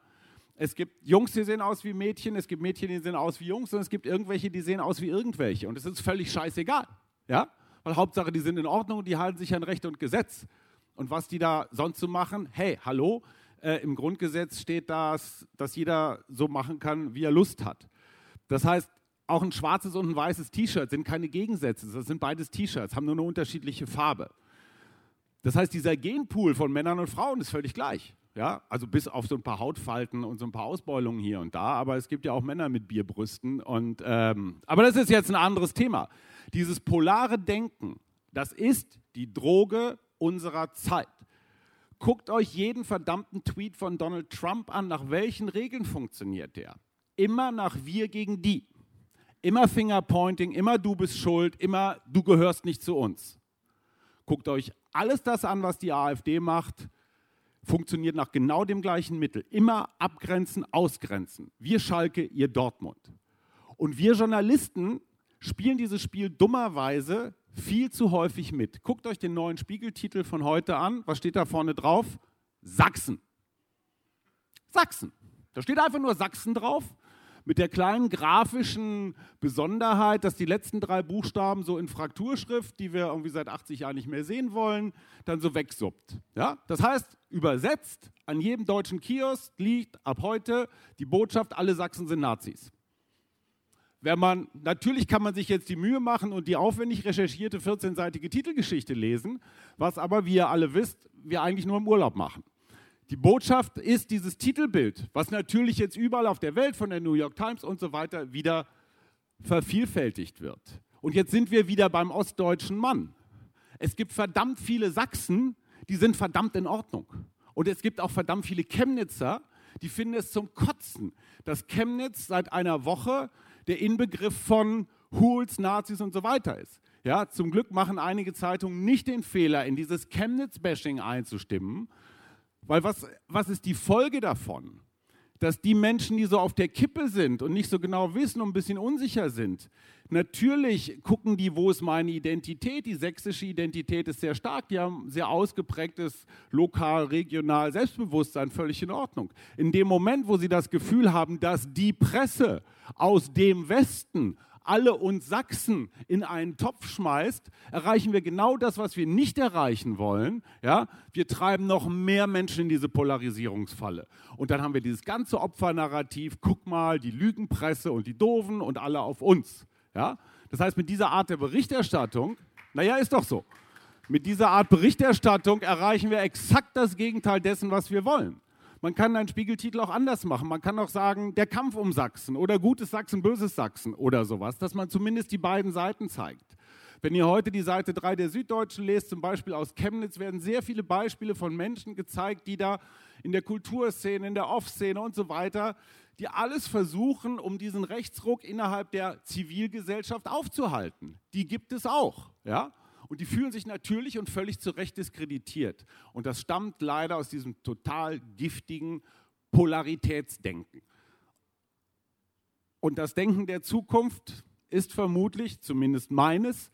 Es gibt Jungs, die sehen aus wie Mädchen, es gibt Mädchen, die sehen aus wie Jungs und es gibt irgendwelche, die sehen aus wie irgendwelche. Und es ist völlig scheißegal. Ja? Weil Hauptsache, die sind in Ordnung und die halten sich an Recht und Gesetz. Und was die da sonst so machen, hey, hallo, äh, im Grundgesetz steht das, dass jeder so machen kann, wie er Lust hat. Das heißt, auch ein schwarzes und ein weißes T-Shirt sind keine Gegensätze, das sind beides T-Shirts, haben nur eine unterschiedliche Farbe. Das heißt, dieser Genpool von Männern und Frauen ist völlig gleich. Ja, also bis auf so ein paar Hautfalten und so ein paar Ausbeulungen hier und da, aber es gibt ja auch Männer mit Bierbrüsten. Und, ähm, aber das ist jetzt ein anderes Thema. Dieses polare Denken, das ist die Droge unserer Zeit. Guckt euch jeden verdammten Tweet von Donald Trump an. Nach welchen Regeln funktioniert der? Immer nach wir gegen die. Immer Fingerpointing, immer du bist schuld, immer du gehörst nicht zu uns. Guckt euch alles das an, was die AfD macht, funktioniert nach genau dem gleichen Mittel. Immer abgrenzen, ausgrenzen. Wir Schalke, ihr Dortmund. Und wir Journalisten spielen dieses Spiel dummerweise viel zu häufig mit. Guckt euch den neuen Spiegeltitel von heute an. Was steht da vorne drauf? Sachsen. Sachsen. Da steht einfach nur Sachsen drauf. Mit der kleinen grafischen Besonderheit, dass die letzten drei Buchstaben so in Frakturschrift, die wir irgendwie seit 80 Jahren nicht mehr sehen wollen, dann so wegsuppt. Ja? Das heißt, übersetzt, an jedem deutschen Kiosk liegt ab heute die Botschaft, alle Sachsen sind Nazis wenn man, natürlich kann man sich jetzt die Mühe machen und die aufwendig recherchierte 14-seitige Titelgeschichte lesen, was aber, wie ihr alle wisst, wir eigentlich nur im Urlaub machen. Die Botschaft ist dieses Titelbild, was natürlich jetzt überall auf der Welt von der New York Times und so weiter wieder vervielfältigt wird. Und jetzt sind wir wieder beim ostdeutschen Mann. Es gibt verdammt viele Sachsen, die sind verdammt in Ordnung. Und es gibt auch verdammt viele Chemnitzer, die finden es zum Kotzen, dass Chemnitz seit einer Woche der Inbegriff von Hools, Nazis und so weiter ist. Ja, zum Glück machen einige Zeitungen nicht den Fehler, in dieses Chemnitz-Bashing einzustimmen, weil was, was ist die Folge davon? Dass die Menschen, die so auf der Kippe sind und nicht so genau wissen und ein bisschen unsicher sind, natürlich gucken die, wo ist meine Identität? Die sächsische Identität ist sehr stark, die haben sehr ausgeprägtes lokal, regional Selbstbewusstsein, völlig in Ordnung. In dem Moment, wo sie das Gefühl haben, dass die Presse aus dem Westen alle uns Sachsen in einen Topf schmeißt, erreichen wir genau das, was wir nicht erreichen wollen. Ja? Wir treiben noch mehr Menschen in diese Polarisierungsfalle. Und dann haben wir dieses ganze Opfernarrativ, guck mal, die Lügenpresse und die Doofen und alle auf uns. Ja? Das heißt, mit dieser Art der Berichterstattung, naja, ist doch so, mit dieser Art Berichterstattung erreichen wir exakt das Gegenteil dessen, was wir wollen. Man kann einen Spiegeltitel auch anders machen. Man kann auch sagen, der Kampf um Sachsen oder gutes Sachsen, böses Sachsen oder sowas, dass man zumindest die beiden Seiten zeigt. Wenn ihr heute die Seite 3 der Süddeutschen lest, zum Beispiel aus Chemnitz, werden sehr viele Beispiele von Menschen gezeigt, die da in der Kulturszene, in der Off-Szene und so weiter, die alles versuchen, um diesen Rechtsruck innerhalb der Zivilgesellschaft aufzuhalten. Die gibt es auch. Ja? Und die fühlen sich natürlich und völlig zu Recht diskreditiert. Und das stammt leider aus diesem total giftigen Polaritätsdenken. Und das Denken der Zukunft ist vermutlich, zumindest meines,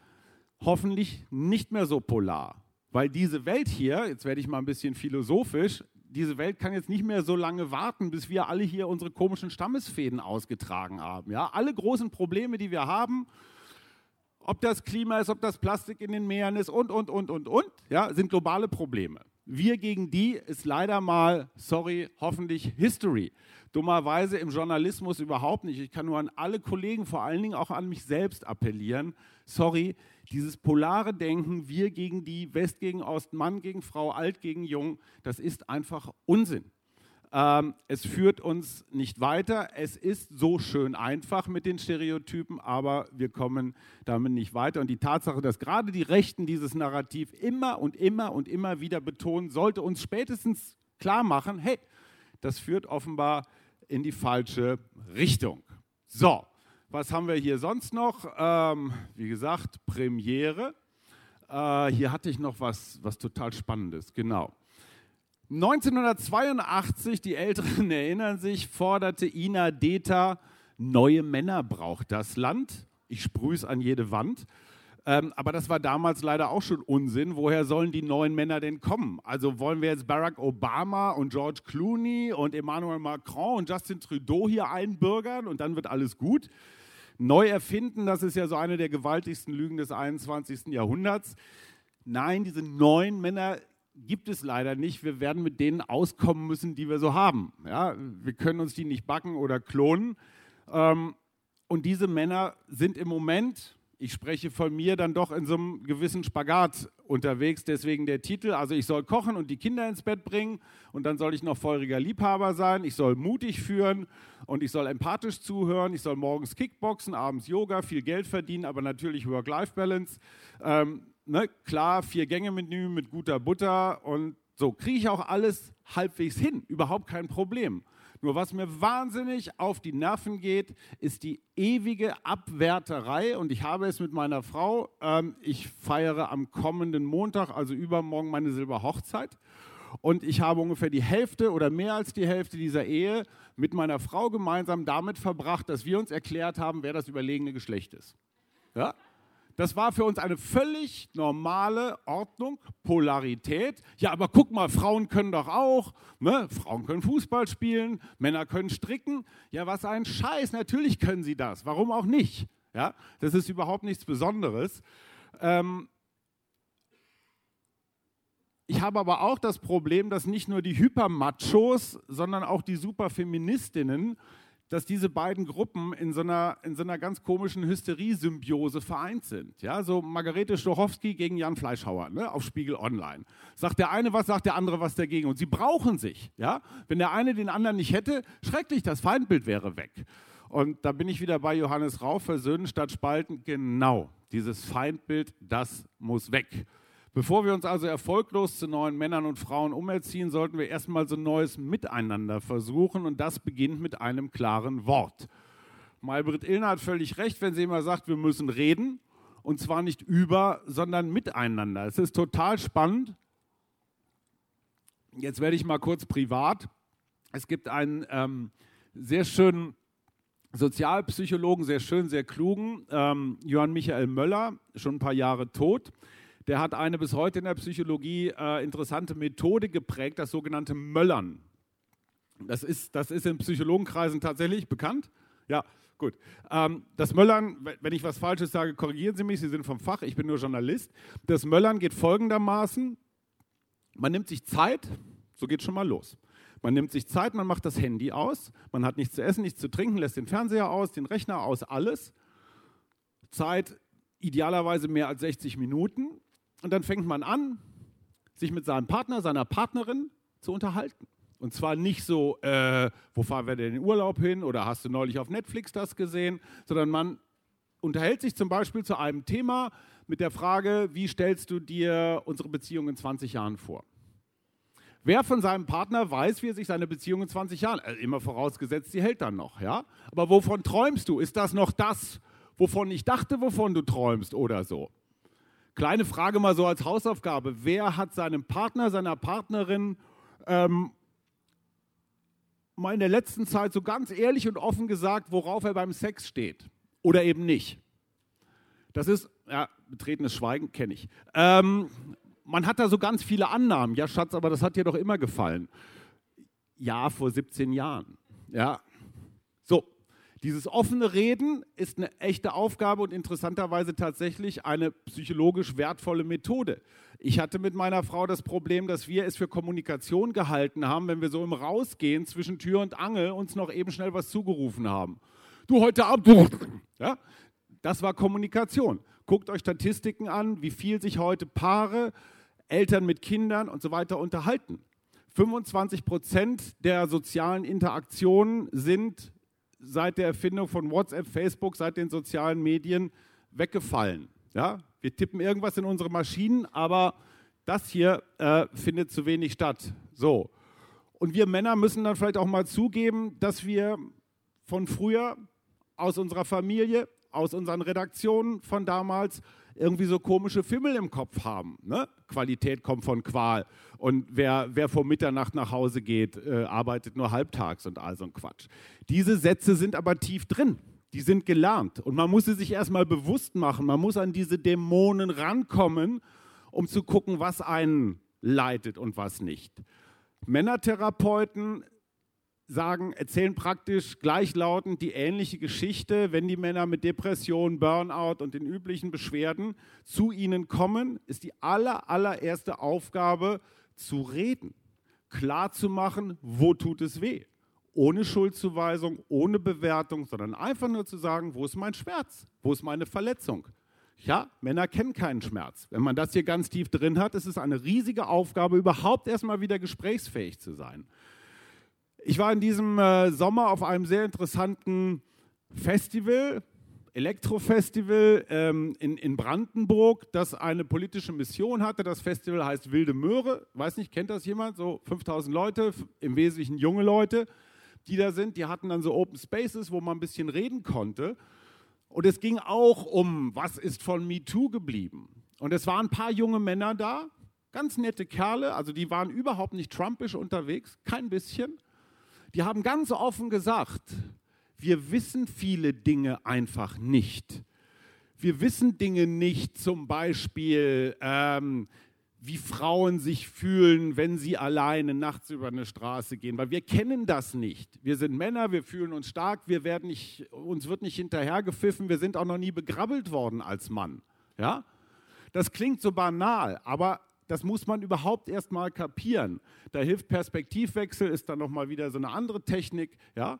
hoffentlich nicht mehr so polar. Weil diese Welt hier, jetzt werde ich mal ein bisschen philosophisch, diese Welt kann jetzt nicht mehr so lange warten, bis wir alle hier unsere komischen Stammesfäden ausgetragen haben. Ja? Alle großen Probleme, die wir haben, ob das Klima ist, ob das Plastik in den Meeren ist und, und, und, und, und, ja, sind globale Probleme. Wir gegen die ist leider mal, sorry, hoffentlich History. Dummerweise im Journalismus überhaupt nicht. Ich kann nur an alle Kollegen, vor allen Dingen auch an mich selbst appellieren. Sorry, dieses polare Denken, wir gegen die, West gegen Ost, Mann gegen Frau, Alt gegen Jung, das ist einfach Unsinn. Ähm, es führt uns nicht weiter. Es ist so schön einfach mit den Stereotypen, aber wir kommen damit nicht weiter. Und die Tatsache, dass gerade die Rechten dieses Narrativ immer und immer und immer wieder betonen, sollte uns spätestens klar machen, hey, das führt offenbar in die falsche Richtung. So, was haben wir hier sonst noch? Ähm, wie gesagt, Premiere. Äh, hier hatte ich noch was, was total Spannendes, genau. 1982, die Älteren *laughs* erinnern sich, forderte Ina Deta, neue Männer braucht das Land. Ich sprühe es an jede Wand. Ähm, aber das war damals leider auch schon Unsinn. Woher sollen die neuen Männer denn kommen? Also wollen wir jetzt Barack Obama und George Clooney und Emmanuel Macron und Justin Trudeau hier einbürgern und dann wird alles gut? Neu erfinden, das ist ja so eine der gewaltigsten Lügen des 21. Jahrhunderts. Nein, diese neuen Männer gibt es leider nicht. Wir werden mit denen auskommen müssen, die wir so haben. Ja, wir können uns die nicht backen oder klonen. Ähm, und diese Männer sind im Moment, ich spreche von mir, dann doch in so einem gewissen Spagat unterwegs. Deswegen der Titel. Also ich soll kochen und die Kinder ins Bett bringen und dann soll ich noch feuriger Liebhaber sein. Ich soll mutig führen und ich soll empathisch zuhören. Ich soll morgens Kickboxen, abends Yoga, viel Geld verdienen, aber natürlich Work-Life-Balance. Ähm, ne, klar, Vier-Gänge-Menü mit guter Butter und so kriege ich auch alles halbwegs hin, überhaupt kein Problem. Nur was mir wahnsinnig auf die Nerven geht, ist die ewige Abwärterei. Und ich habe es mit meiner Frau. Ähm, ich feiere am kommenden Montag, also übermorgen, meine Silberhochzeit. Und ich habe ungefähr die Hälfte oder mehr als die Hälfte dieser Ehe mit meiner Frau gemeinsam damit verbracht, dass wir uns erklärt haben, wer das überlegene Geschlecht ist. Ja? Das war für uns eine völlig normale Ordnung, Polarität. Ja, aber guck mal, Frauen können doch auch. Ne? Frauen können Fußball spielen, Männer können stricken. Ja, was ein Scheiß, natürlich können sie das. Warum auch nicht? Ja, das ist überhaupt nichts Besonderes. Ähm, ich habe aber auch das Problem, dass nicht nur die Hypermachos, sondern auch die Superfeministinnen dass diese beiden Gruppen in so einer, in so einer ganz komischen Hysterie-Symbiose vereint sind. Ja, so Margarete Stochowski gegen Jan Fleischhauer ne, auf Spiegel Online. Sagt der eine was, sagt der andere was dagegen. Und sie brauchen sich. Ja? Wenn der eine den anderen nicht hätte, schrecklich, das Feindbild wäre weg. Und da bin ich wieder bei Johannes Rau, versöhnen statt spalten. Genau, dieses Feindbild, das muss weg. Bevor wir uns also erfolglos zu neuen Männern und Frauen umerziehen, sollten wir erstmal so ein neues Miteinander versuchen und das beginnt mit einem klaren Wort. Malbrit Illner hat völlig recht, wenn sie immer sagt, wir müssen reden und zwar nicht über, sondern miteinander. Es ist total spannend. Jetzt werde ich mal kurz privat. Es gibt einen ähm, sehr schönen Sozialpsychologen, sehr schön, sehr klugen, ähm, Johann Michael Möller, schon ein paar Jahre tot der hat eine bis heute in der Psychologie äh, interessante Methode geprägt, das sogenannte Möllern. Das ist, das ist in Psychologenkreisen tatsächlich bekannt. Ja, gut. Ähm, das Möllern, wenn ich was Falsches sage, korrigieren Sie mich, Sie sind vom Fach, ich bin nur Journalist. Das Möllern geht folgendermaßen, man nimmt sich Zeit, so geht schon mal los. Man nimmt sich Zeit, man macht das Handy aus, man hat nichts zu essen, nichts zu trinken, lässt den Fernseher aus, den Rechner aus, alles. Zeit idealerweise mehr als 60 Minuten. Und dann fängt man an, sich mit seinem Partner, seiner Partnerin zu unterhalten. Und zwar nicht so, äh, wo fahren wir denn in den Urlaub hin oder hast du neulich auf Netflix das gesehen, sondern man unterhält sich zum Beispiel zu einem Thema mit der Frage, wie stellst du dir unsere Beziehung in 20 Jahren vor? Wer von seinem Partner weiß, wie er sich seine Beziehung in 20 Jahren, also immer vorausgesetzt, sie hält dann noch, ja? Aber wovon träumst du? Ist das noch das, wovon ich dachte, wovon du träumst oder so? Kleine Frage mal so als Hausaufgabe. Wer hat seinem Partner, seiner Partnerin ähm, mal in der letzten Zeit so ganz ehrlich und offen gesagt, worauf er beim Sex steht? Oder eben nicht? Das ist, ja, betretenes Schweigen kenne ich. Ähm, man hat da so ganz viele Annahmen. Ja, Schatz, aber das hat dir doch immer gefallen. ja vor 17 Jahren. Ja. Dieses offene Reden ist eine echte Aufgabe und interessanterweise tatsächlich eine psychologisch wertvolle Methode. Ich hatte mit meiner Frau das Problem, dass wir es für Kommunikation gehalten haben, wenn wir so im Rausgehen zwischen Tür und Angel uns noch eben schnell was zugerufen haben. Du heute Abend. Ja? Das war Kommunikation. Guckt euch Statistiken an, wie viel sich heute Paare, Eltern mit Kindern und so weiter unterhalten. 25 Prozent der sozialen Interaktionen sind seit der Erfindung von WhatsApp, Facebook, seit den sozialen Medien weggefallen. Ja? Wir tippen irgendwas in unsere Maschinen, aber das hier äh, findet zu wenig statt. So. Und wir Männer müssen dann vielleicht auch mal zugeben, dass wir von früher aus unserer Familie, aus unseren Redaktionen von damals irgendwie so komische Fimmel im Kopf haben. Ne? Qualität kommt von Qual. Und wer, wer vor Mitternacht nach Hause geht, äh, arbeitet nur halbtags und all so ein Quatsch. Diese Sätze sind aber tief drin. Die sind gelernt. Und man muss sie sich erstmal bewusst machen. Man muss an diese Dämonen rankommen, um zu gucken, was einen leitet und was nicht. Männertherapeuten sagen, erzählen praktisch gleichlautend die ähnliche Geschichte. Wenn die Männer mit Depression, Burnout und den üblichen Beschwerden zu ihnen kommen, ist die aller, allererste Aufgabe zu reden, klar zu machen, wo tut es weh. Ohne Schuldzuweisung, ohne Bewertung, sondern einfach nur zu sagen, wo ist mein Schmerz, wo ist meine Verletzung. Ja, Männer kennen keinen Schmerz. Wenn man das hier ganz tief drin hat, ist es eine riesige Aufgabe, überhaupt erstmal wieder gesprächsfähig zu sein. Ich war in diesem äh, Sommer auf einem sehr interessanten Festival, Elektrofestival ähm, in, in Brandenburg, das eine politische Mission hatte. Das Festival heißt Wilde Möhre. Weiß nicht, kennt das jemand? So 5000 Leute, im Wesentlichen junge Leute, die da sind. Die hatten dann so Open Spaces, wo man ein bisschen reden konnte. Und es ging auch um, was ist von MeToo geblieben. Und es waren ein paar junge Männer da, ganz nette Kerle, also die waren überhaupt nicht trumpisch unterwegs, kein bisschen die haben ganz offen gesagt, wir wissen viele Dinge einfach nicht. Wir wissen Dinge nicht, zum Beispiel, ähm, wie Frauen sich fühlen, wenn sie alleine nachts über eine Straße gehen, weil wir kennen das nicht. Wir sind Männer, wir fühlen uns stark, wir werden nicht, uns wird nicht hinterhergepfiffen, wir sind auch noch nie begrabbelt worden als Mann. Ja? Das klingt so banal, aber das muss man überhaupt erst mal kapieren. Da hilft Perspektivwechsel, ist dann nochmal wieder so eine andere Technik. Ja?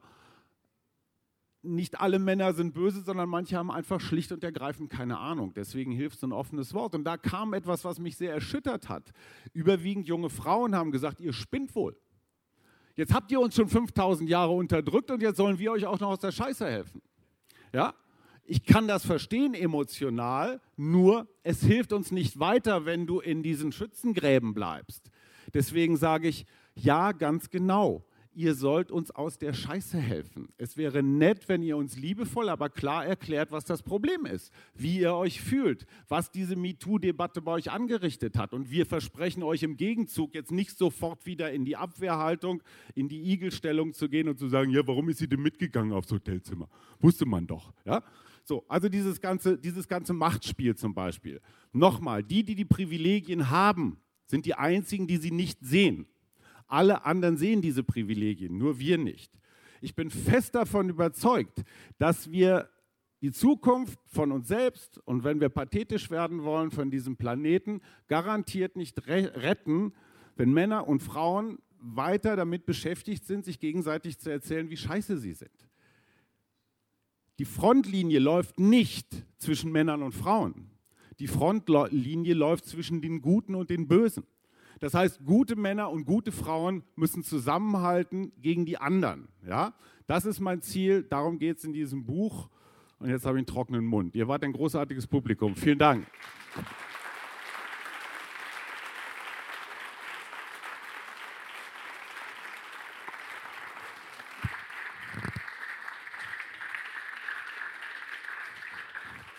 Nicht alle Männer sind böse, sondern manche haben einfach schlicht und ergreifend keine Ahnung. Deswegen hilft so ein offenes Wort. Und da kam etwas, was mich sehr erschüttert hat. Überwiegend junge Frauen haben gesagt, ihr spinnt wohl. Jetzt habt ihr uns schon 5000 Jahre unterdrückt und jetzt sollen wir euch auch noch aus der Scheiße helfen. Ja? Ich kann das verstehen emotional, nur es hilft uns nicht weiter, wenn du in diesen Schützengräben bleibst. Deswegen sage ich, ja, ganz genau. Ihr sollt uns aus der Scheiße helfen. Es wäre nett, wenn ihr uns liebevoll, aber klar erklärt, was das Problem ist, wie ihr euch fühlt, was diese MeToo-Debatte bei euch angerichtet hat. Und wir versprechen euch im Gegenzug jetzt nicht sofort wieder in die Abwehrhaltung, in die Igelstellung zu gehen und zu sagen, ja, warum ist sie denn mitgegangen aufs Hotelzimmer? Wusste man doch. Ja? So, also dieses ganze, dieses ganze Machtspiel zum Beispiel. Nochmal, die, die die Privilegien haben, sind die einzigen, die sie nicht sehen. Alle anderen sehen diese Privilegien, nur wir nicht. Ich bin fest davon überzeugt, dass wir die Zukunft von uns selbst und wenn wir pathetisch werden wollen von diesem Planeten, garantiert nicht retten, wenn Männer und Frauen weiter damit beschäftigt sind, sich gegenseitig zu erzählen, wie scheiße sie sind. Die Frontlinie läuft nicht zwischen Männern und Frauen. Die Frontlinie läuft zwischen den Guten und den Bösen. Das heißt, gute Männer und gute Frauen müssen zusammenhalten gegen die anderen. Ja? Das ist mein Ziel, darum geht es in diesem Buch. Und jetzt habe ich einen trockenen Mund. Ihr wart ein großartiges Publikum. Vielen Dank.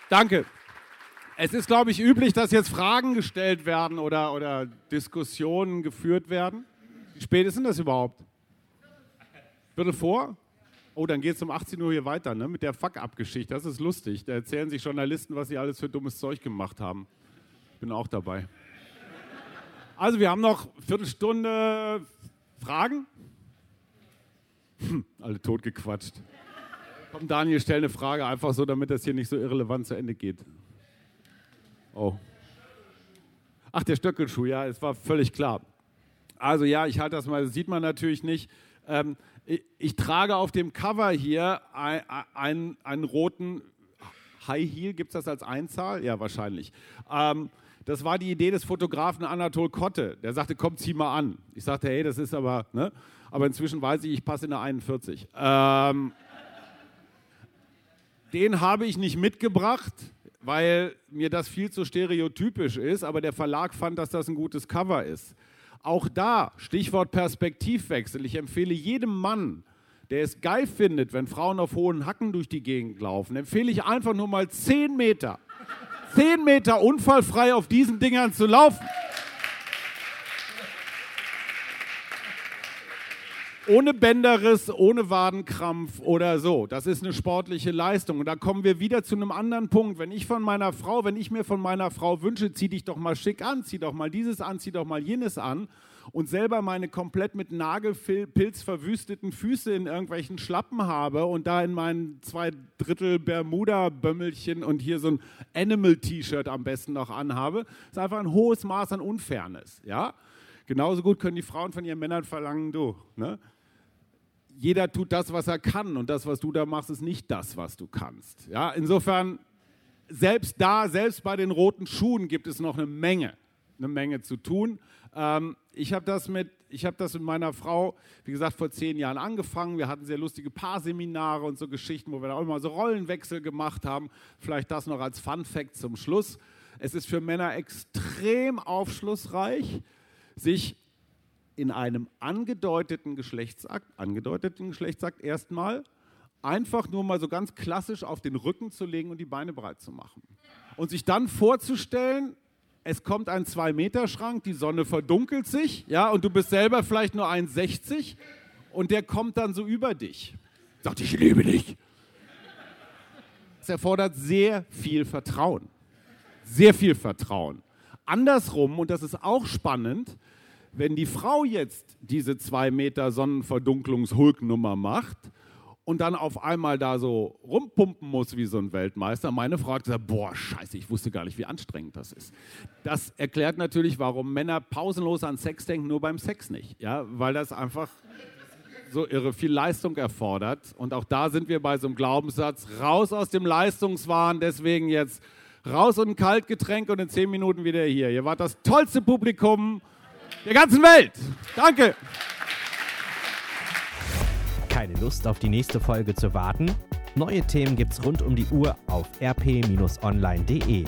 Danke. Es ist, glaube ich, üblich, dass jetzt Fragen gestellt werden oder, oder Diskussionen geführt werden. Wie spät ist denn das überhaupt? Viertel vor? Oh, dann geht es um 18 Uhr hier weiter, ne? Mit der Fuck-Up-Geschichte. Das ist lustig. Da erzählen sich Journalisten, was sie alles für dummes Zeug gemacht haben. Bin auch dabei. Also, wir haben noch Viertelstunde Fragen. Hm, alle totgequatscht. Komm, Daniel, stell eine Frage, einfach so, damit das hier nicht so irrelevant zu Ende geht. Oh. Ach, der Stöckelschuh, ja, es war völlig klar. Also ja, ich halte das mal, das sieht man natürlich nicht. Ähm, ich, ich, trage auf dem Cover hier einen, einen roten High Heel, gibt es das als Einzahl? Ja, wahrscheinlich. Ähm, das war die Idee des Fotografen Anatol Kotte. Der sagte, komm, zieh mal an. Ich sagte, hey, das ist aber, ne? Aber inzwischen weiß ich, ich passe in der 41. Ähm, den habe ich nicht mitgebracht, weil mir das viel zu stereotypisch ist, aber der Verlag fand, dass das ein gutes Cover ist. Auch da, Stichwort Perspektivwechsel. Ich empfehle jedem Mann, der es geil findet, wenn Frauen auf hohen Hacken durch die Gegend laufen, empfehle ich einfach nur mal 10 Meter, 10 Meter unfallfrei auf diesen Dingern zu laufen. Ohne Bänderriss, ohne Wadenkrampf oder so. Das ist eine sportliche Leistung. Und da kommen wir wieder zu einem anderen Punkt. Wenn ich von meiner Frau, wenn ich mir von meiner Frau wünsche, zieh dich doch mal schick an, zieh doch mal dieses an, zieh doch mal jenes an und selber meine komplett mit Nagelpilz verwüsteten Füße in irgendwelchen Schlappen habe und da in meinen zwei Drittel Bermuda-Bömmelchen und hier so ein Animal-T-Shirt am besten noch anhabe, ist einfach ein hohes Maß an Unfairness. Ja? Genauso gut können die Frauen von ihren Männern verlangen, du. Ne? Jeder tut das, was er kann und das, was du da machst, ist nicht das, was du kannst. Ja, insofern, selbst da, selbst bei den roten Schuhen gibt es noch eine Menge, eine Menge zu tun. Ähm, ich habe das mit, das mit meiner Frau, wie gesagt, vor zehn Jahren angefangen. Wir hatten sehr lustige Paarseminare und so Geschichten, wo wir auch immer so Rollenwechsel gemacht haben. Vielleicht das noch als Fun Fact zum Schluss. Es ist für Männer extrem aufschlussreich, sich in einem angedeuteten Geschlechtsakt, angedeuteten Geschlechtsakt erstmal, einfach nur mal so ganz klassisch auf den Rücken zu legen und die Beine breit zu machen. Und sich dann vorzustellen, es kommt ein 2-Meter-Schrank, die Sonne verdunkelt sich, ja, und du bist selber vielleicht nur 1,60 und der kommt dann so über dich. Sagt, ich liebe dich. Es erfordert sehr viel Vertrauen. Sehr viel Vertrauen. Andersrum, und das ist auch spannend, wenn die Frau jetzt diese zwei Meter Sonnenverdunklungs-Hulk-Nummer macht und dann auf einmal da so rumpumpen muss wie so ein Weltmeister, meine Frau gesagt, boah, scheiße, ich wusste gar nicht, wie anstrengend das ist. Das erklärt natürlich, warum Männer pausenlos an Sex denken, nur beim Sex nicht. Ja, weil das einfach so irre viel Leistung erfordert. Und auch da sind wir bei so einem Glaubenssatz, raus aus dem Leistungswahn, deswegen jetzt raus und ein Kaltgetränk und in zehn Minuten wieder hier. Ihr wart das tollste Publikum der ganzen Welt. Danke. Keine Lust auf die nächste Folge zu warten? Neue Themen gibt's rund um die Uhr auf rp-online.de.